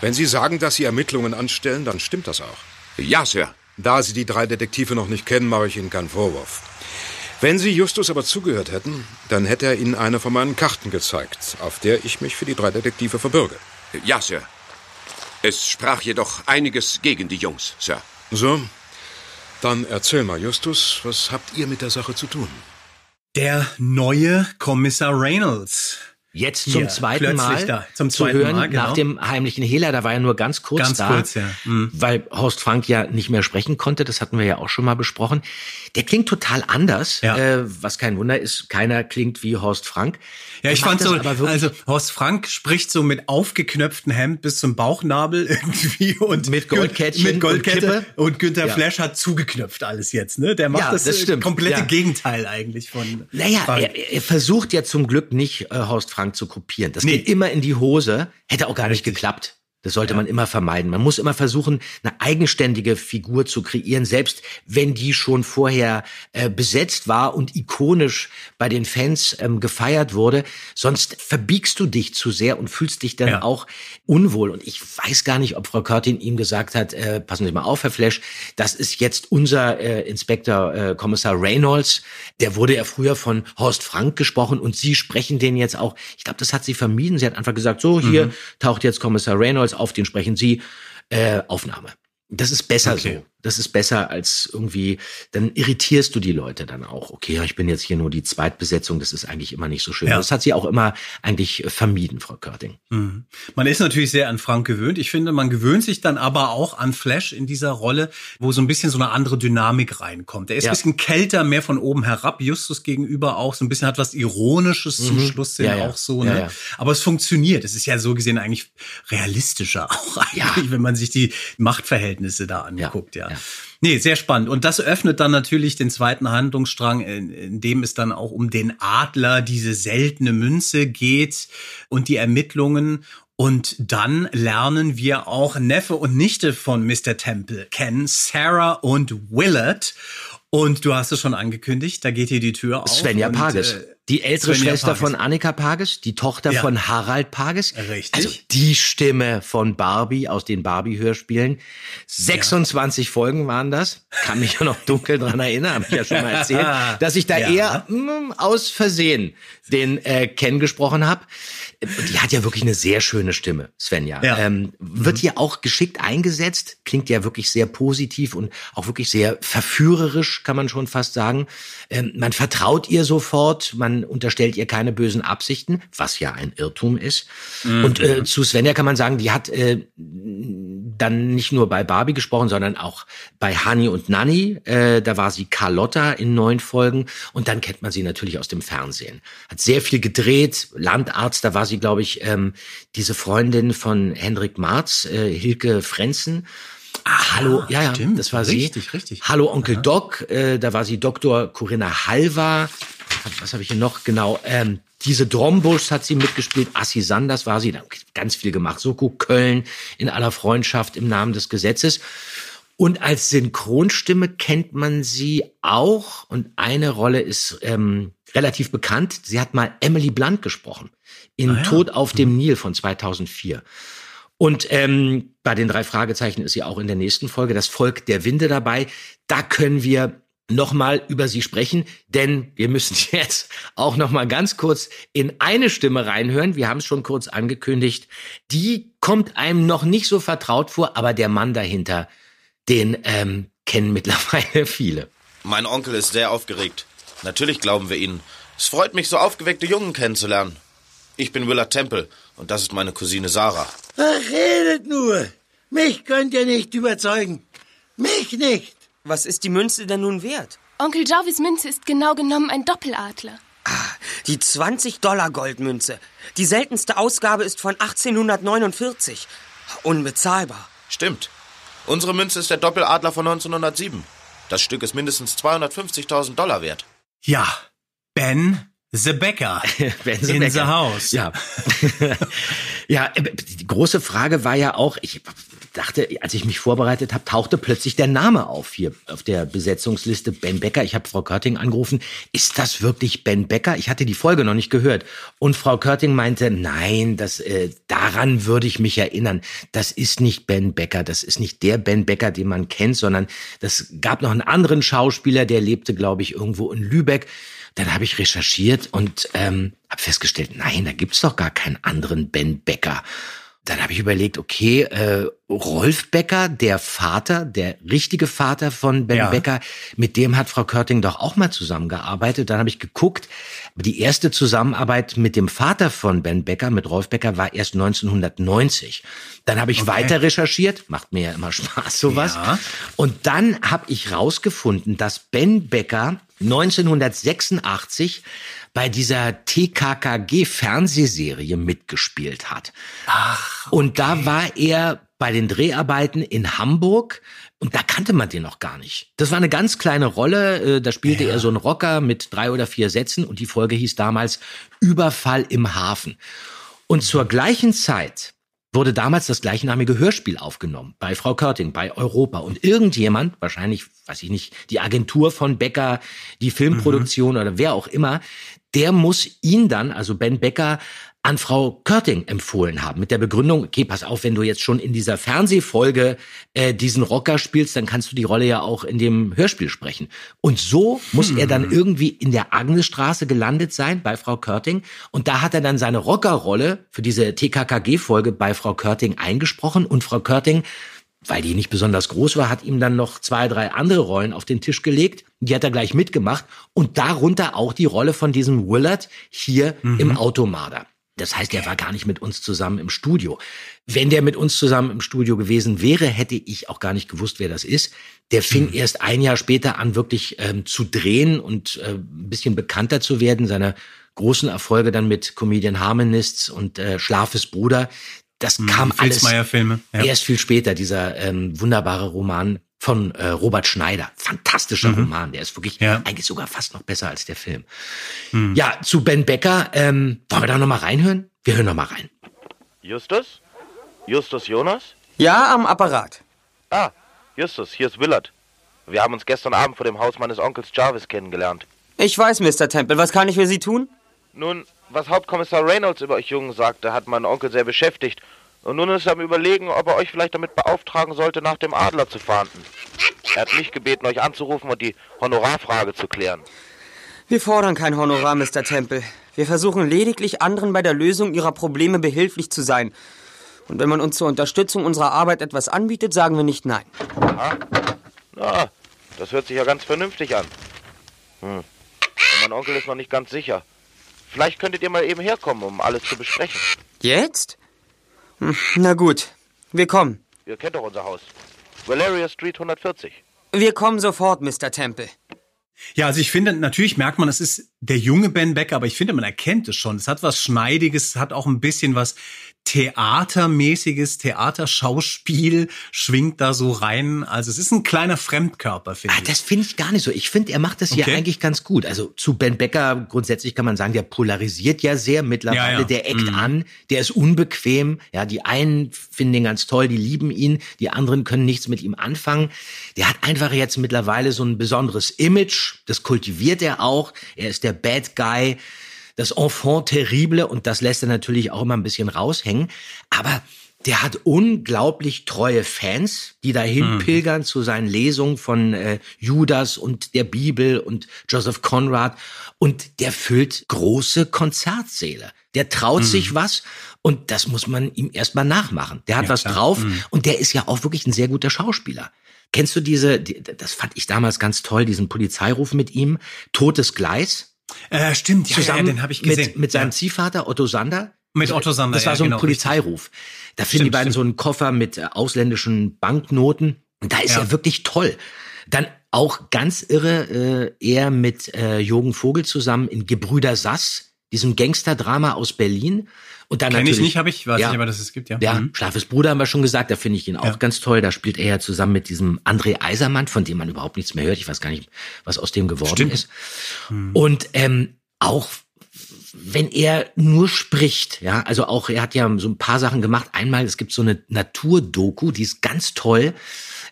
Wenn Sie sagen, dass Sie Ermittlungen anstellen, dann stimmt das auch. Ja, Sir. Da Sie die drei Detektive noch nicht kennen, mache ich Ihnen keinen Vorwurf. Wenn Sie Justus aber zugehört hätten, dann hätte er Ihnen eine von meinen Karten gezeigt, auf der ich mich für die drei Detektive verbürge. Ja, Sir. Es sprach jedoch einiges gegen die Jungs, Sir. So, dann erzähl mal, Justus, was habt ihr mit der Sache zu tun? Der neue Kommissar Reynolds. Jetzt zum zweiten plötzlich Mal da, zum zu zweiten hören Mal, genau. nach dem heimlichen Hehler. Da war er nur ganz kurz Ganz da, kurz, ja. Mhm. weil Horst Frank ja nicht mehr sprechen konnte. Das hatten wir ja auch schon mal besprochen. Der klingt total anders, äh, was kein Wunder ist. Keiner klingt wie Horst Frank. Ja, ich fand so, also Horst Frank spricht so mit aufgeknöpftem Hemd bis zum Bauchnabel [LAUGHS] irgendwie und Mit Goldkettchen mit Goldkette und und, Günther Ja. Flash hat zugeknöpft alles jetzt, ne? Der macht Ja, das, das äh, stimmt, komplette ja. Gegenteil eigentlich von Naja, er, er versucht ja zum Glück nicht, äh, Horst Frank zu kopieren. Das geht immer in die Hose. Hätte auch gar nicht geklappt. Das sollte man immer vermeiden. Man muss immer versuchen, eine eigenständige Figur zu kreieren, selbst wenn die schon vorher äh, besetzt war und ikonisch bei den Fans ähm, gefeiert wurde. Sonst verbiegst du dich zu sehr und fühlst dich dann Ja. auch unwohl. Und ich weiß gar nicht, ob Frau Körtin ihm gesagt hat, äh, passen Sie mal auf, Herr Flash, das ist jetzt unser äh, Inspektor äh, Kommissar Reynolds. Der wurde ja früher von Horst Frank gesprochen und Sie sprechen den jetzt auch. Ich glaube, das hat sie vermieden. Sie hat einfach gesagt, so, hier Mhm. taucht jetzt Kommissar Reynolds auf, den sprechen Sie. Äh, Aufnahme. Das ist besser Okay. so. Das ist besser als irgendwie, dann irritierst du die Leute dann auch. Okay, ja, ich bin jetzt hier nur die Zweitbesetzung, das ist eigentlich immer nicht so schön. Ja. Das hat sie auch immer eigentlich vermieden, Frau Körting. Mhm. Man ist natürlich sehr an Frank gewöhnt. Ich finde, man gewöhnt sich dann aber auch an Flash in dieser Rolle, wo so ein bisschen so eine andere Dynamik reinkommt. Er ist Ja. ein bisschen kälter, mehr von oben herab, Justus gegenüber auch, so ein bisschen hat was Ironisches zum Mhm. Schluss hin Ja, ja. auch so. Ne? Aber es funktioniert. Es ist ja so gesehen eigentlich realistischer [LAUGHS] auch eigentlich, wenn man sich die Machtverhältnisse da anguckt, ja. Nee, sehr spannend. Und das öffnet dann natürlich den zweiten Handlungsstrang, in, in dem es dann auch um den Adler, diese seltene Münze geht und die Ermittlungen. Und dann lernen wir auch Neffe und Nichte von Mr. Temple kennen, Sarah und Willard. Und du hast es schon angekündigt, da geht hier die Tür auf. Svenja Pages. äh, die ältere Svenja Schwester Pages. von Annika Pages, die Tochter Ja. von Harald Pages. Richtig. Also die Stimme von Barbie aus den Barbie-Hörspielen. 26 Folgen waren das. Kann mich ja noch dunkel dran erinnern, habe ich ja schon mal erzählt, [LAUGHS] dass ich da Ja. eher mm, aus Versehen den äh, Ken gesprochen habe. Die hat ja wirklich eine sehr schöne Stimme, Svenja. Ja. Ähm, wird hier auch geschickt eingesetzt, klingt ja wirklich sehr positiv und auch wirklich sehr verführerisch, kann man schon fast sagen. Ähm, man vertraut ihr sofort, man unterstellt ihr keine bösen Absichten, was ja ein Irrtum ist. Mhm. Und äh, zu Svenja kann man sagen, die hat äh, dann nicht nur bei Barbie gesprochen, sondern auch bei Hani und Nanny. Äh, da war sie Carlotta in neun Folgen und dann kennt man sie natürlich aus dem Fernsehen. Hat sehr viel gedreht, Landarzt, da war sie, glaube ich, ähm, diese Freundin von Hendrik Marz, äh, Hilke Frenzen. Hallo, ja, ja, Ah, stimmt, das war sie. richtig, richtig. Hallo Onkel Doc, äh, da war sie Dr. Corinna Halva. Was habe ich hier noch? Genau, ähm, diese Drombus hat sie mitgespielt. Assi Sanders war sie, da hat ganz viel gemacht. Soko Köln in aller Freundschaft im Namen des Gesetzes. Und als Synchronstimme kennt man sie auch. Und eine Rolle ist ähm, relativ bekannt. Sie hat mal Emily Blunt gesprochen in Ah ja. Tod auf dem Nil von 2004. Und ähm, bei den drei Fragezeichen ist sie auch in der nächsten Folge, das Volk der Winde dabei. Da können wir nochmal über sie sprechen, denn wir müssen [LAUGHS] jetzt auch nochmal ganz kurz in eine Stimme reinhören. Wir haben es schon kurz angekündigt. Die kommt einem noch nicht so vertraut vor, aber der Mann dahinter, den ähm, kennen mittlerweile [LAUGHS] viele. Mein Onkel ist sehr aufgeregt. Natürlich glauben wir Ihnen. Es freut mich, so aufgeweckte Jungen kennenzulernen. Ich bin Willard Temple und das ist meine Cousine Sarah. Ach, redet nur. Mich könnt ihr nicht überzeugen. Mich nicht. Was ist die Münze denn nun wert? Onkel Jarvis Münze ist genau genommen ein Doppeladler. Die 20-Dollar-Goldmünze. Die seltenste Ausgabe ist von 1849. Unbezahlbar. Stimmt. Unsere Münze ist der Doppeladler von 1907. Das Stück ist mindestens 250.000 Dollar wert. Ja, Ben the Becker [LAUGHS] Ben the in Becker. the house. Ja. [LAUGHS] ja, äh, die große Frage war ja auch, ich dachte, als ich mich vorbereitet habe, tauchte plötzlich der Name auf hier auf der Besetzungsliste Ben Becker. Ich habe Frau Körting angerufen. Ist das wirklich Ben Becker? Ich hatte die Folge noch nicht gehört. Und Frau Körting meinte, nein, das, äh, daran würde ich mich erinnern. Das ist nicht Ben Becker. Das ist nicht der Ben Becker, den man kennt, sondern das gab noch einen anderen Schauspieler, der lebte, glaube ich, irgendwo in Lübeck. Dann habe ich recherchiert und ähm, habe festgestellt, nein, da gibt's doch gar keinen anderen Ben Becker. Dann habe ich überlegt, okay, äh, Rolf Becker, der Vater, der richtige Vater von Ben Ja. Becker, mit dem hat Frau Körting doch auch mal zusammengearbeitet. Dann habe ich geguckt, die erste Zusammenarbeit mit dem Vater von Ben Becker, mit Rolf Becker, war erst 1990. Dann habe ich Okay. weiter recherchiert, macht mir ja immer [LAUGHS] Spaß sowas. Ja. Und dann habe ich rausgefunden, dass Ben Becker 1986 bei dieser TKKG-Fernsehserie mitgespielt hat. Ach, Und da war er bei den Dreharbeiten in Hamburg und da kannte man den noch gar nicht. Das war eine ganz kleine Rolle, äh, da spielte er so einen Rocker mit drei oder vier Sätzen und die Folge hieß damals Überfall im Hafen. Und zur gleichen Zeit wurde damals das gleichnamige Hörspiel aufgenommen bei Frau Körting, bei Europa. Und irgendjemand, wahrscheinlich, weiß ich nicht, die Agentur von Becker, die Filmproduktion oder wer auch immer, der muss ihn dann, also Ben Becker, an Frau Körting empfohlen haben. Mit der Begründung, okay, pass auf, wenn du jetzt schon in dieser Fernsehfolge äh, diesen Rocker spielst, dann kannst du die Rolle ja auch in dem Hörspiel sprechen. Und so muss er dann irgendwie in der Agnesstraße gelandet sein bei Frau Körting. Und da hat er dann seine Rockerrolle für diese TKKG-Folge bei Frau Körting eingesprochen. Und Frau Körting weil die nicht besonders groß war, hat ihm dann noch zwei, drei andere Rollen auf den Tisch gelegt. Die hat er gleich mitgemacht und darunter auch die Rolle von diesem Willard hier im Automarder. Das heißt, er war gar nicht mit uns zusammen im Studio. Wenn der mit uns zusammen im Studio gewesen wäre, hätte ich auch gar nicht gewusst, wer das ist. Der fing erst ein Jahr später an, wirklich ähm, zu drehen und äh, ein bisschen bekannter zu werden. Seine großen Erfolge dann mit Comedian Harmonists und äh, Schlafes Bruder. Das kam alles. Ja. erst viel später, dieser ähm, wunderbare Roman von äh, Robert Schneider. Fantastischer Mhm. Roman. Der ist wirklich Ja. eigentlich sogar fast noch besser als der Film. Hm. Ja, zu Ben Becker. Ähm, wollen wir da noch mal reinhören? Wir hören noch mal rein. Justus? Justus Jonas? Ja, am Apparat. Ah, Justus, hier ist Willard. Wir haben uns gestern Abend vor dem Haus meines Onkels Jarvis kennengelernt. Ich weiß, Mr. Temple. Was kann ich für Sie tun? Nun, was Hauptkommissar Reynolds über euch Jungen sagte, hat meinen Onkel sehr beschäftigt. Und nun ist er am Überlegen, ob er euch vielleicht damit beauftragen sollte, nach dem Adler zu fahnden. Er hat mich gebeten, euch anzurufen und die Honorarfrage zu klären. Wir fordern kein Honorar, Mr. Temple. Wir versuchen lediglich, anderen bei der Lösung ihrer Probleme behilflich zu sein. Und wenn man uns zur Unterstützung unserer Arbeit etwas anbietet, sagen wir nicht nein. Aha. Na, das hört sich ja ganz vernünftig an. Hm. Und mein Onkel ist noch nicht ganz sicher. Vielleicht könntet ihr mal eben herkommen, um alles zu besprechen. Jetzt? Hm, Na gut, wir kommen. Ihr kennt doch unser Haus. Valeria Street 140. Wir kommen sofort, Mr. Temple. Ja, also ich finde, natürlich merkt man, es ist der junge Ben Becker, aber ich finde, man erkennt es schon. Es hat was Schneidiges, es hat auch ein bisschen was Theatermäßiges, Theaterschauspiel schwingt da so rein. Also es ist ein kleiner Fremdkörper, finde Ah, ich. das finde ich gar nicht so. Ich finde, er macht das hier Okay. eigentlich ganz gut. Also zu Ben Becker grundsätzlich kann man sagen, der polarisiert ja sehr mittlerweile. Ja, ja. Der eckt Mhm. an, der ist unbequem. Ja, die einen finden ihn ganz toll, die lieben ihn, die anderen können nichts mit ihm anfangen. Der hat einfach jetzt mittlerweile so ein besonderes Image. Das kultiviert er auch. Er ist der Bad Guy das Enfant terrible und das lässt er natürlich auch immer ein bisschen raushängen. Aber der hat unglaublich treue Fans, die dahin Mhm. pilgern zu seinen Lesungen von äh, Judas und der Bibel und Joseph Conrad. Und der füllt große Konzertsäle. Der traut Mhm. sich was und das muss man ihm erstmal nachmachen. Der hat Ja, was klar. drauf Mhm. und der ist ja auch wirklich ein sehr guter Schauspieler. Kennst du diese, die, das fand ich damals ganz toll, diesen Polizeiruf mit ihm, Totes Gleis? Äh, stimmt, ja, ja, zusammen den habe ich gesehen. Mit, mit seinem Ja. Ziehvater Otto Sander. Mit Otto Sander, Das war ja, so ein genau, Polizeiruf. Da finden die beiden stimmt. so einen Koffer mit äh, ausländischen Banknoten. Und da ist Ja. er wirklich toll. Dann auch ganz irre, äh, er mit äh, Jürgen Vogel zusammen in Gebrüder Sass, diesem Gangsterdrama aus Berlin. Und dann Kenn ich nicht, habe ich, weiß ich aber, dass es gibt, ja. Ja, Mhm. Schlafes Bruder haben wir schon gesagt, da finde ich ihn auch Ja. ganz toll. Da spielt er ja zusammen mit diesem André Eisermann, von dem man überhaupt nichts mehr hört. Ich weiß gar nicht, was aus dem geworden Stimmt. ist. Und ähm, auch wenn er nur spricht, ja, also auch er hat ja so ein paar Sachen gemacht. Einmal, es gibt so eine Naturdoku, die ist ganz toll.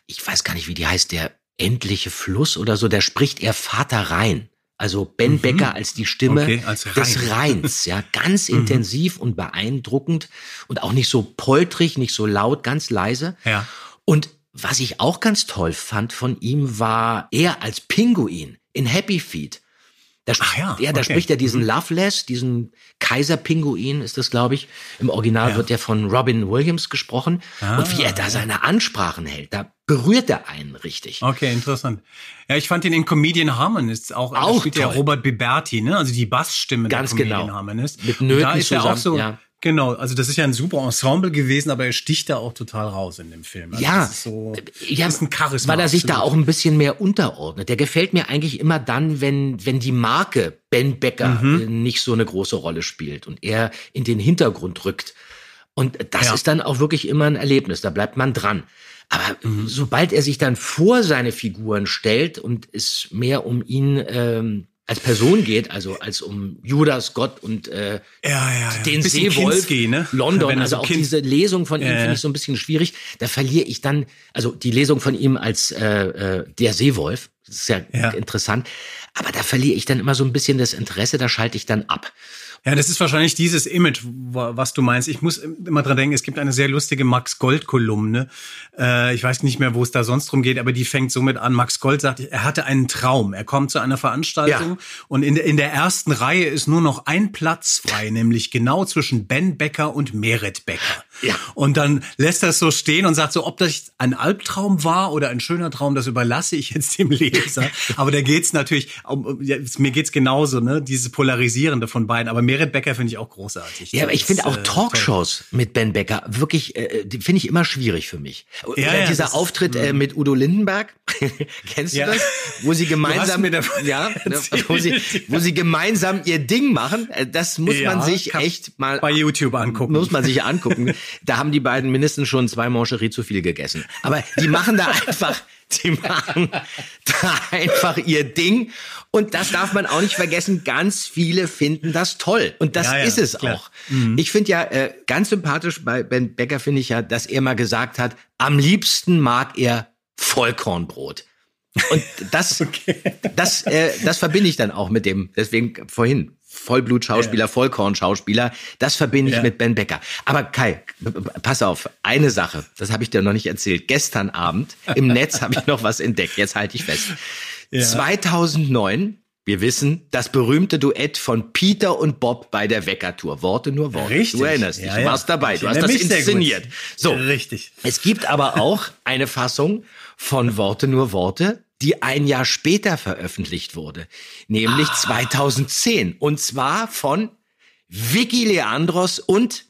Ich weiß gar nicht, wie die heißt, der endliche Fluss oder so. Da spricht er Vater Rhein. Also Ben Becker als die Stimme Mhm. Okay, als des Rhein. Rheins, ja, [LAUGHS] ganz Mhm. intensiv und beeindruckend und auch nicht so poltrig, nicht so laut, ganz leise. Ja. Und was ich auch ganz toll fand von ihm war er als Pinguin in Happy Feet. Da, sp- ja, ja, da okay. spricht er diesen Mhm. Loveless, diesen Kaiserpinguin ist das, glaube ich. Im Original Ja. wird der von Robin Williams gesprochen. Ah, und wie er da seine Ansprachen hält, da berührt er einen richtig. Okay, interessant. Ja, ich fand ihn in Comedian Harmonist auch. Auch spielt toll. Robert Biberti, ne? Also die Bassstimme Ganz der Comedian genau. Harmonist. Mit Und Nöten da ist er auch zusammen, so. ja. Genau, also das ist ja ein super Ensemble gewesen, aber er sticht da auch total raus in dem Film. Also ja, das ist so, ja, ist ein Charisma. weil er sich da absolut. auch ein bisschen mehr unterordnet. Der gefällt mir eigentlich immer dann, wenn, wenn die Marke Ben Becker Mhm. äh, nicht so eine große Rolle spielt und er in den Hintergrund rückt. Und das Ja. ist dann auch wirklich immer ein Erlebnis, da bleibt man dran. Aber Mhm. sobald er sich dann vor seine Figuren stellt und es mehr um ihn ähm, als Person geht, also als um Judas Gott und äh, ja, ja, ja. den Seewolf, Kinski, ne? London, Wenn also so auch Kind- diese Lesung von ihm finde ich so ein bisschen schwierig. Da verliere ich dann, also die Lesung von ihm als äh, äh, der Seewolf, das ist ja, Ja. interessant, aber da verliere ich dann immer so ein bisschen das Interesse, da schalte ich dann ab. Ja, das ist wahrscheinlich dieses Image, wa- was du meinst. Ich muss immer dran denken, es gibt eine sehr lustige Max Gold-Kolumne. Äh, ich weiß nicht mehr, wo es da sonst drum geht, aber die fängt somit an. Max Gold sagt, er hatte einen Traum. Er kommt zu einer Veranstaltung und in der, in der ersten Reihe ist nur noch ein Platz frei, [LAUGHS] nämlich genau zwischen Ben Becker und Meret Becker. Ja. Und dann lässt er es so stehen und sagt so, ob das ein Albtraum war oder ein schöner Traum, das überlasse ich jetzt dem Leser. [LAUGHS] Aber da geht's natürlich, um, ja, mir geht's genauso, ne? Dieses Polarisierende von beiden. Aber Meret Becker finde ich auch großartig. Ja, aber ich finde auch äh, Talkshows mit Ben Becker wirklich, äh, die finde ich immer schwierig für mich. Ja, ja, dieser das- Auftritt äh, mit Udo Lindenberg, [LAUGHS] kennst du Ja. das? Wo sie gemeinsam, ja, [LAUGHS] ne, wo sie, wo sie gemeinsam ihr Ding machen. Äh, Das muss man sich echt mal bei YouTube angucken. Muss man sich angucken. [LAUGHS] da haben die beiden mindestens schon zwei Mancherie zu viel gegessen. Aber die machen da einfach, die machen da einfach ihr Ding. Und das darf man auch nicht vergessen. Ganz viele finden das toll. Und das Ja, ja, ist es klar. auch. Ich finde ja äh, ganz sympathisch bei Ben Becker finde ich ja, dass er mal gesagt hat, am liebsten mag er Vollkornbrot. Und das, [LAUGHS] das, äh, das verbinde ich dann auch mit dem, deswegen vorhin, Vollblutschauspieler, Vollkornschauspieler, das verbinde ich Ja. mit Ben Becker. Aber Kai, pass auf, eine Sache, das habe ich dir noch nicht erzählt. Gestern Abend im Netz habe ich noch was entdeckt, jetzt halte ich fest. Ja. 2009, wir wissen, das berühmte Duett von Peter und Bob bei der Wecker-Tour. Worte nur Worte. Richtig. Du erinnerst dich, Ja, du ja. warst dabei, Ich du hast das inszeniert. So, Richtig. es gibt aber auch eine Fassung von Worte nur Worte, die ein Jahr später veröffentlicht wurde, nämlich Ah. 2010 und zwar von Vicky Leandros und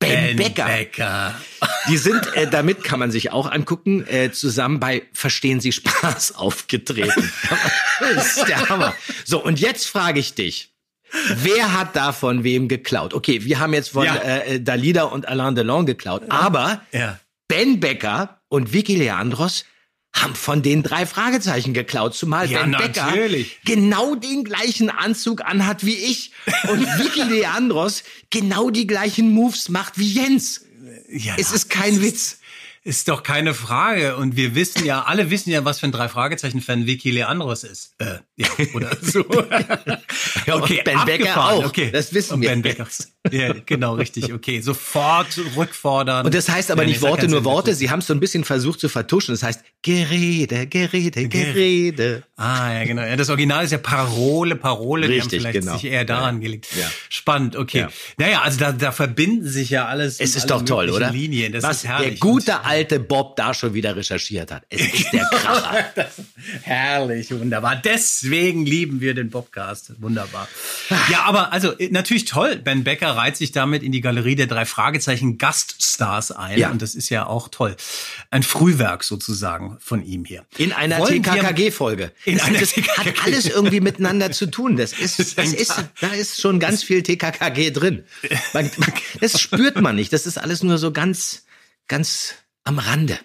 Ben, Becker. Becker. [LAUGHS] Die sind, äh, damit kann man sich auch angucken, äh, zusammen bei Verstehen Sie Spaß aufgetreten. [LAUGHS] das ist der Hammer. So, und jetzt frage ich dich. Wer hat da von wem geklaut? Okay, wir haben jetzt von Ja. äh, Dalida und Alain Delon geklaut, aber Ja. Ben Becker und Vicky Leandros haben von den drei Fragezeichen geklaut, zumal Ja, Ben Becker natürlich. genau den gleichen Anzug anhat wie ich und [LAUGHS] Vicky Leandros genau die gleichen Moves macht wie Jens. Ja, Es ist kein Witz. Ist doch keine Frage. Und wir wissen ja, alle wissen ja, was für ein Drei-Fragezeichen-Fan Vicky Leandros ist. Äh, ja, oder [LAUGHS] so. [LAUGHS] Ja, und Ben Becker abgefahren. auch. Okay. Das wissen Und wir Ben Becker. Ja, genau, richtig. Okay, sofort rückfordern. Und das heißt aber Ja, nicht Worte nur. Worte, sie haben es so ein bisschen versucht zu vertuschen. Das heißt Gerede, Gerede, Gerede. Ah, ja, genau. Ja, das Original ist ja Parole, Parole. die haben Richtig, vielleicht genau. sich eher daran Ja. gelegt. Ja. Spannend, okay. Ja. Naja, also da, da verbinden sich ja alles. Es ist doch toll, oder? Linien. Das Was ist herrlich. der gute Und alte Bob da schon wieder recherchiert hat. Es ist der Kracher. [LAUGHS] Herrlich, wunderbar. Deswegen lieben wir den Bobcast. Wunderbar. Ja, aber also äh, natürlich toll. Ben Becker reiht sich damit in die Galerie der drei Fragezeichen Gaststars ein. Ja. Und das ist ja auch toll. Ein Frühwerk sozusagen von ihm hier. In einer TKKG-Folge. In das, einer das hat alles irgendwie miteinander zu tun. Das [LAUGHS] ist, das ist, da ist schon ganz viel TKKG drin. Man, man, das spürt man nicht. Das ist alles nur so ganz, ganz am Rande.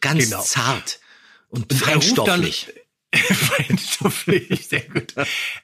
Ganz Genau. zart und, feinstofflich. [LAUGHS] Sehr gut.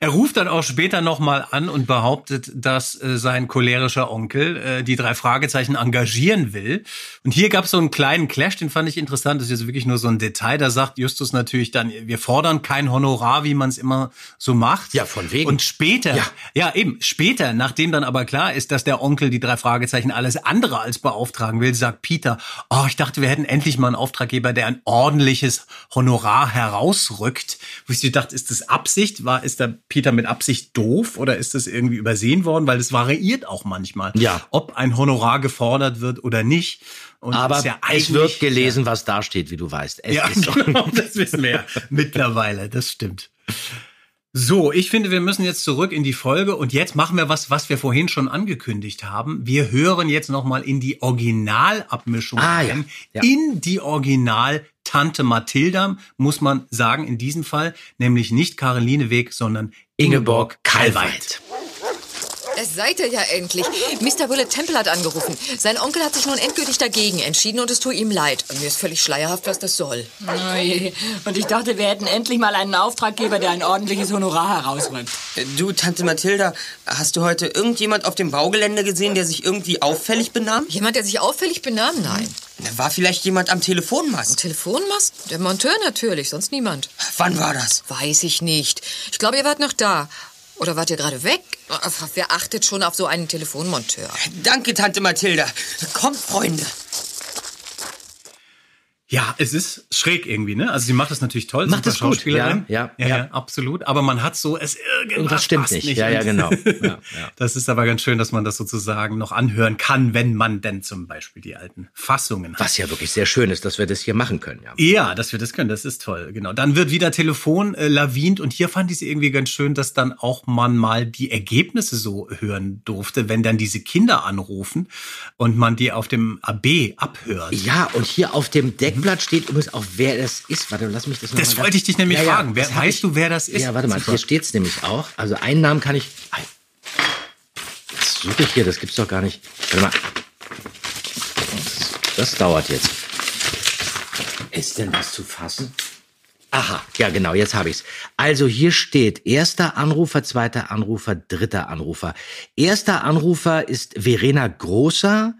Er ruft dann auch später nochmal an und behauptet, dass äh, sein cholerischer Onkel äh, die drei Fragezeichen engagieren will. Und hier gab es so einen kleinen Clash, den fand ich interessant. Das ist jetzt wirklich nur so ein Detail. Da sagt Justus natürlich dann, wir fordern kein Honorar, wie man es immer so macht. Ja, von wegen. Und später, Ja. ja. eben, später, nachdem dann aber klar ist, dass der Onkel die drei Fragezeichen alles andere als beauftragen will, sagt Peter, oh, ich dachte, wir hätten endlich mal einen Auftraggeber, der ein ordentliches Honorar herausrückt. Wo ich so dachte, ist das Absicht? War, ist der Peter mit Absicht doof oder ist das irgendwie übersehen worden? Weil es variiert auch manchmal, Ja. ob ein Honorar gefordert wird oder nicht. Und Aber ja es wird gelesen, was da steht, wie du weißt. Es ja, so. genau, das wissen wir ja [LAUGHS] mittlerweile, das stimmt. So, ich finde, wir müssen jetzt zurück in die Folge und jetzt machen wir was, was wir vorhin schon angekündigt haben. Wir hören jetzt nochmal in die Originalabmischung Ah, ja. Ja. in die Original Tante Mathilda, muss man sagen, in diesem Fall, nämlich nicht Caroline Weg, sondern Ingeborg Kalweit. Es seid ihr ja endlich. Mr. Willett Temple hat angerufen. Sein Onkel hat sich nun endgültig dagegen entschieden und es tut ihm leid. Mir ist völlig schleierhaft, was das soll. Oh je. Und ich dachte, wir hätten endlich mal einen Auftraggeber, der ein ordentliches Honorar herausrückt. Du, Tante Mathilda, hast du heute irgendjemand auf dem Baugelände gesehen, der sich irgendwie auffällig benahm? Jemand, der sich auffällig benahm? Nein. War vielleicht jemand am Telefonmast? Telefonmast? Der Monteur natürlich, sonst niemand. Wann war das? Weiß ich nicht. Ich glaube, ihr wart noch da. Oder wart ihr gerade weg? Wer achtet schon auf so einen Telefonmonteur? Danke, Tante Mathilda. Kommt, Freunde. Ja, es ist schräg irgendwie, ne? Also sie macht das natürlich toll, Macht super es gut, Schauspielerin. ja, ja, ja, ja. absolut. Aber man hat so, es irgendwas, Irgendwas stimmt passt nicht. Ja, ja, genau. [LAUGHS] Ja, Das ist aber ganz schön, dass man das sozusagen noch anhören kann, wenn man denn zum Beispiel die alten Fassungen hat. Was ja wirklich sehr schön ist, dass wir das hier machen können. Ja. Ja, dass wir das können, das ist toll, genau. Dann wird wieder Telefon äh, lavint und hier fand ich es irgendwie ganz schön, dass dann auch man mal die Ergebnisse so hören durfte, wenn dann diese Kinder anrufen und man die auf dem AB abhört. Ja, und hier auf dem Deckblatt steht übrigens auch, wer das ist. Warte, lass mich das noch Das mal wollte ich dich nämlich fragen. Wer- das hab weißt du, wer das ist? Ja, warte mal, Super. hier steht's nämlich auch. Also einen Namen kann ich. Jetzt suche ich hier, das gibt's doch gar nicht. Warte mal. Das, das dauert jetzt. Ist denn was zu fassen? Aha, ja genau, jetzt habe ich's. Also hier steht erster Anrufer, zweiter Anrufer, dritter Anrufer. Erster Anrufer ist Verena Großer,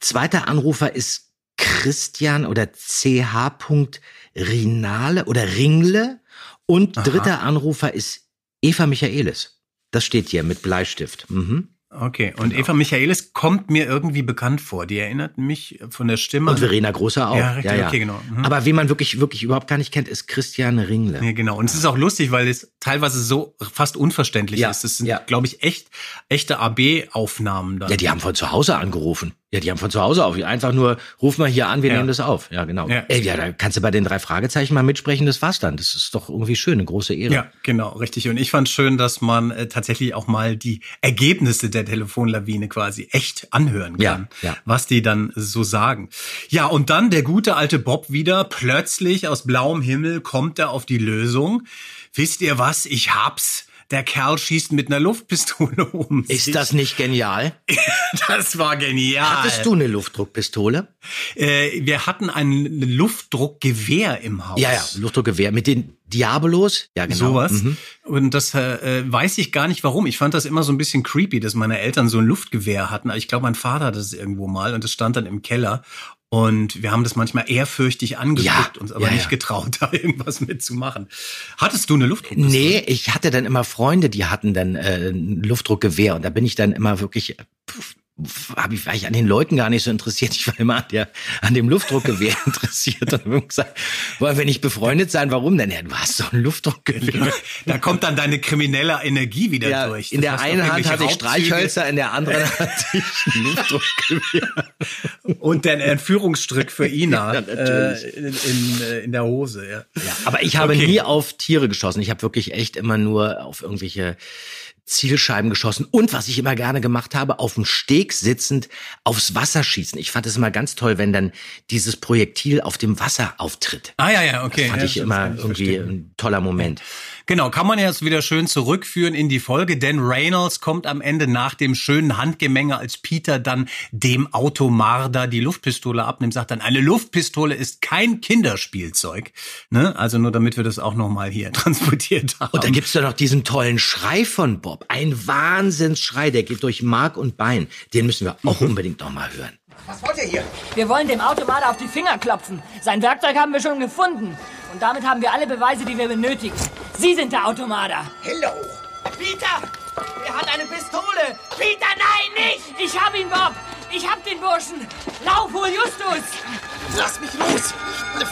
zweiter Anrufer ist Christian oder CH. Rinale oder Ringle und Aha. dritter Anrufer ist Eva Michaelis. Das steht hier mit Bleistift. Mhm. Okay, und Genau. Eva Michaelis kommt mir irgendwie bekannt vor. Die erinnert mich von der Stimme. Und Verena Großer auch. Ja, richtig, okay, genau. Mhm. Aber wie man wirklich, wirklich überhaupt gar nicht kennt, ist Christian Ringle. Ja, genau. Und es ist auch lustig, weil es teilweise so fast unverständlich Ja, ist. Das sind, glaube ich, echt echte AB-Aufnahmen dann. Ja, die haben von zu Hause angerufen. Ja, die haben von zu Hause auf. Einfach nur, ruf mal hier an, wir Ja. nehmen das auf. Ja, genau. Ja. Ey, ja, da kannst du bei den drei Fragezeichen mal mitsprechen, das war's dann. Das ist doch irgendwie schön, eine große Ehre. Ja, genau, richtig. Und ich fand schön, dass man äh, tatsächlich auch mal die Ergebnisse der Telefonlawine quasi echt anhören kann, Ja, ja. was die dann so sagen. Ja, und dann der gute alte Bob wieder. Plötzlich aus blauem Himmel kommt er auf die Lösung. Wisst ihr was? Ich hab's. Der Kerl schießt mit einer Luftpistole [LAUGHS] um sich. Ist das nicht genial? [LAUGHS] Das war genial. Hattest du eine Luftdruckpistole? Äh, wir hatten ein Luftdruckgewehr im Haus. Ja, ja, Luftdruckgewehr mit den Diabolos. Ja, genau. Sowas. Mhm. Und das äh, weiß ich gar nicht warum. Ich fand das immer so ein bisschen creepy, dass meine Eltern so ein Luftgewehr hatten. Ich glaube, mein Vater hatte es irgendwo mal und es stand dann im Keller. Und wir haben das manchmal ehrfürchtig angeguckt, uns aber ja, nicht ja. getraut, [LAUGHS] da irgendwas mitzumachen. Hattest du eine Luftdruckpistole? Nee, ich hatte dann immer Freunde, die hatten dann äh, ein Luftdruckgewehr und da bin ich dann immer wirklich, pff, hab ich, war ich an den Leuten gar nicht so interessiert. Ich war immer an, der, an dem Luftdruckgewehr [LAUGHS] interessiert und habe gesagt, wollen wir nicht befreundet sein? Warum denn? Ja, du hast doch ein Luftdruckgewehr. Da kommt dann deine kriminelle Energie wieder Ja, durch. in Das der heißt, einen Hand hatte ich Streichhölzer, in der anderen [LAUGHS] hatte ich ein Luftdruckgewehr. Und der Entführungsstrick für [LAUGHS] Ina Ja, äh, in, in, äh, in der Hose. Ja. Ja, aber ich habe Okay. nie auf Tiere geschossen. Ich habe wirklich echt immer nur auf irgendwelche Zielscheiben geschossen. Und was ich immer gerne gemacht habe, auf dem Steg sitzend aufs Wasser schießen. Ich fand es immer ganz toll, wenn dann dieses Projektil auf dem Wasser auftritt. Ah ja, ja, okay. Das fand Ja, ich das immer irgendwie verstehen. ein toller Moment. Genau, kann man jetzt wieder schön zurückführen in die Folge, denn Reynolds kommt am Ende nach dem schönen Handgemenge, als Peter dann dem Automarder die Luftpistole abnimmt, sagt dann, eine Luftpistole ist kein Kinderspielzeug. Ne? Also nur damit wir das auch nochmal hier [LAUGHS] transportiert haben. Und dann gibt's da noch diesen tollen Schrei von Bob. Ein Wahnsinnsschrei, der geht durch Mark und Bein. Den müssen wir auch unbedingt noch mal hören. Was wollt ihr hier? Wir wollen dem Automater auf die Finger klopfen. Sein Werkzeug haben wir schon gefunden. Und damit haben wir alle Beweise, die wir benötigen. Sie sind der Automater. Hände hoch. Peter! Er hat eine Pistole! Peter, nein, nicht! Ich hab ihn, Bob! Ich hab den Burschen! Lauf, hol Justus! Lass mich los!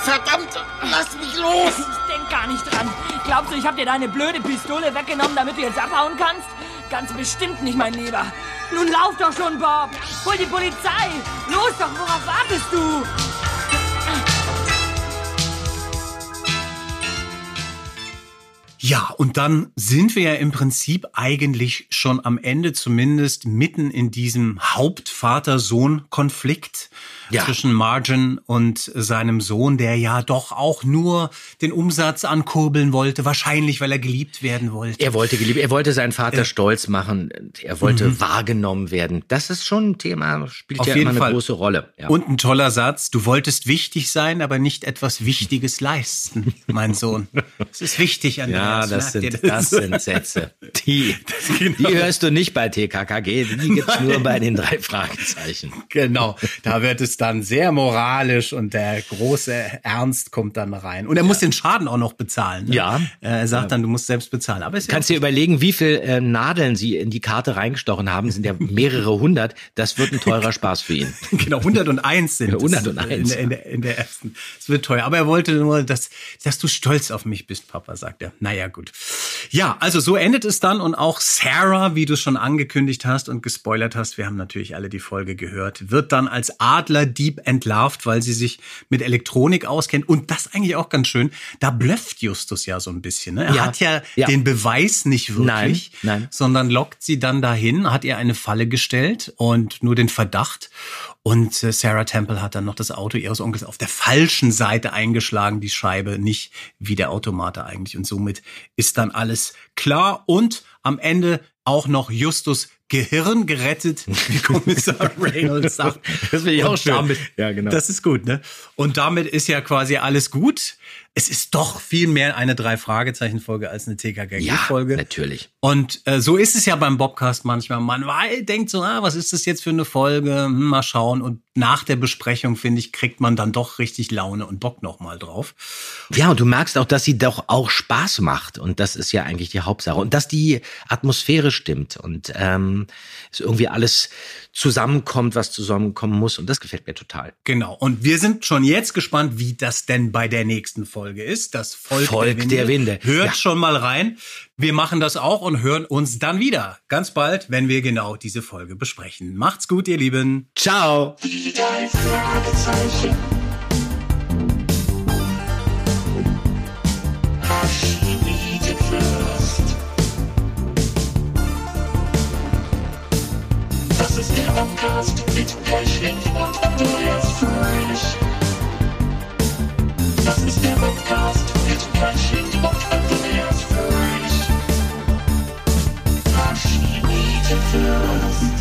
Verdammt! Lass mich los! Ich denk gar nicht dran. Glaubst du, ich hab dir deine blöde Pistole weggenommen, damit du jetzt abhauen kannst? Ganz bestimmt nicht, mein Lieber. Nun lauf doch schon, Bob! Hol die Polizei! Los doch, worauf wartest du? Ja, und dann sind wir ja im Prinzip eigentlich schon am Ende zumindest mitten in diesem Hauptvater-Sohn-Konflikt Ja. zwischen Margin und seinem Sohn, der ja doch auch nur den Umsatz ankurbeln wollte, wahrscheinlich weil er geliebt werden wollte. Er wollte geliebt, er wollte seinen Vater stolz machen, er wollte Mhm. wahrgenommen werden. Das ist schon ein Thema, spielt Auf ja jeden immer eine Fall. große Rolle. Ja. Und ein toller Satz, du wolltest wichtig sein, aber nicht etwas Wichtiges leisten, [LAUGHS] mein Sohn. Das ist wichtig an ja, dir, das sind, das sind Sätze. Die, [LAUGHS] die hörst du nicht bei TKKG, die gibt's nur bei den drei Fragezeichen. Genau, da wird es dann sehr moralisch und der große Ernst kommt dann rein. Und er muss den Schaden auch noch bezahlen. Ne? Ja. Er sagt dann, du musst selbst bezahlen. Aber ist ja Kannst dir überlegen, wie viel äh, Nadeln sie in die Karte reingestochen haben, sind ja mehrere hundert. Das wird ein teurer [LAUGHS] Spaß für ihn. Genau, 101 sind Ja, es 101. In, der- in, der, in der ersten. Es wird teuer. Aber er wollte nur, dass, dass du stolz auf mich bist, Papa, sagt er. Naja, gut. Ja, also so endet es dann. Und auch Sarah, wie du schon angekündigt hast und gespoilert hast, wir haben natürlich alle die Folge gehört, wird dann als Adlerdieb entlarvt, weil sie sich mit Elektronik auskennt. Und das eigentlich auch ganz schön. Da blöfft Justus ja so ein bisschen. Ne? Er Ja. hat ja, Ja. den Beweis nicht wirklich Nein, nein. sondern lockt sie dann dahin, hat ihr eine Falle gestellt und nur den Verdacht. Und äh, Sarah Temple hat dann noch das Auto ihres Onkels auf der falschen Seite eingeschlagen, die Scheibe, nicht wie der Automater eigentlich. Und somit ist dann alles klar und am Ende auch noch Justus Gehirn gerettet, wie [LAUGHS] Kommissar Reynolds sagt. Das finde ich auch schön. damit- Ja, genau. Das ist gut, ne? Und damit ist ja quasi alles gut. Es ist doch viel mehr eine Drei-Fragezeichen-Folge als eine TKKG-Folge. Ja, natürlich. Und äh, so ist es ja beim Bobcast manchmal. Man wei- denkt so, ah, was ist das jetzt für eine Folge? Hm, mal schauen. Und nach der Besprechung, finde ich, kriegt man dann doch richtig Laune und Bock nochmal drauf. Ja, und du merkst auch, dass sie doch auch Spaß macht. Und das ist ja eigentlich die Hauptsache. Und dass die Atmosphäre stimmt und ähm, es irgendwie alles zusammenkommt, was zusammenkommen muss. Und das gefällt mir total. Genau. Und wir sind schon jetzt gespannt, wie das denn bei der nächsten Folge ist. Das Volk, Volk der Winde. Hört Ja. schon mal rein. Wir machen das auch und hören uns dann wieder. Ganz bald, wenn wir genau diese Folge besprechen. Macht's gut, ihr Lieben. Ciao. Pechling und Andreas Fröhlich. Das ist der Podcast mit Pechling und Andreas Fröhlich. Archimedes Fürst.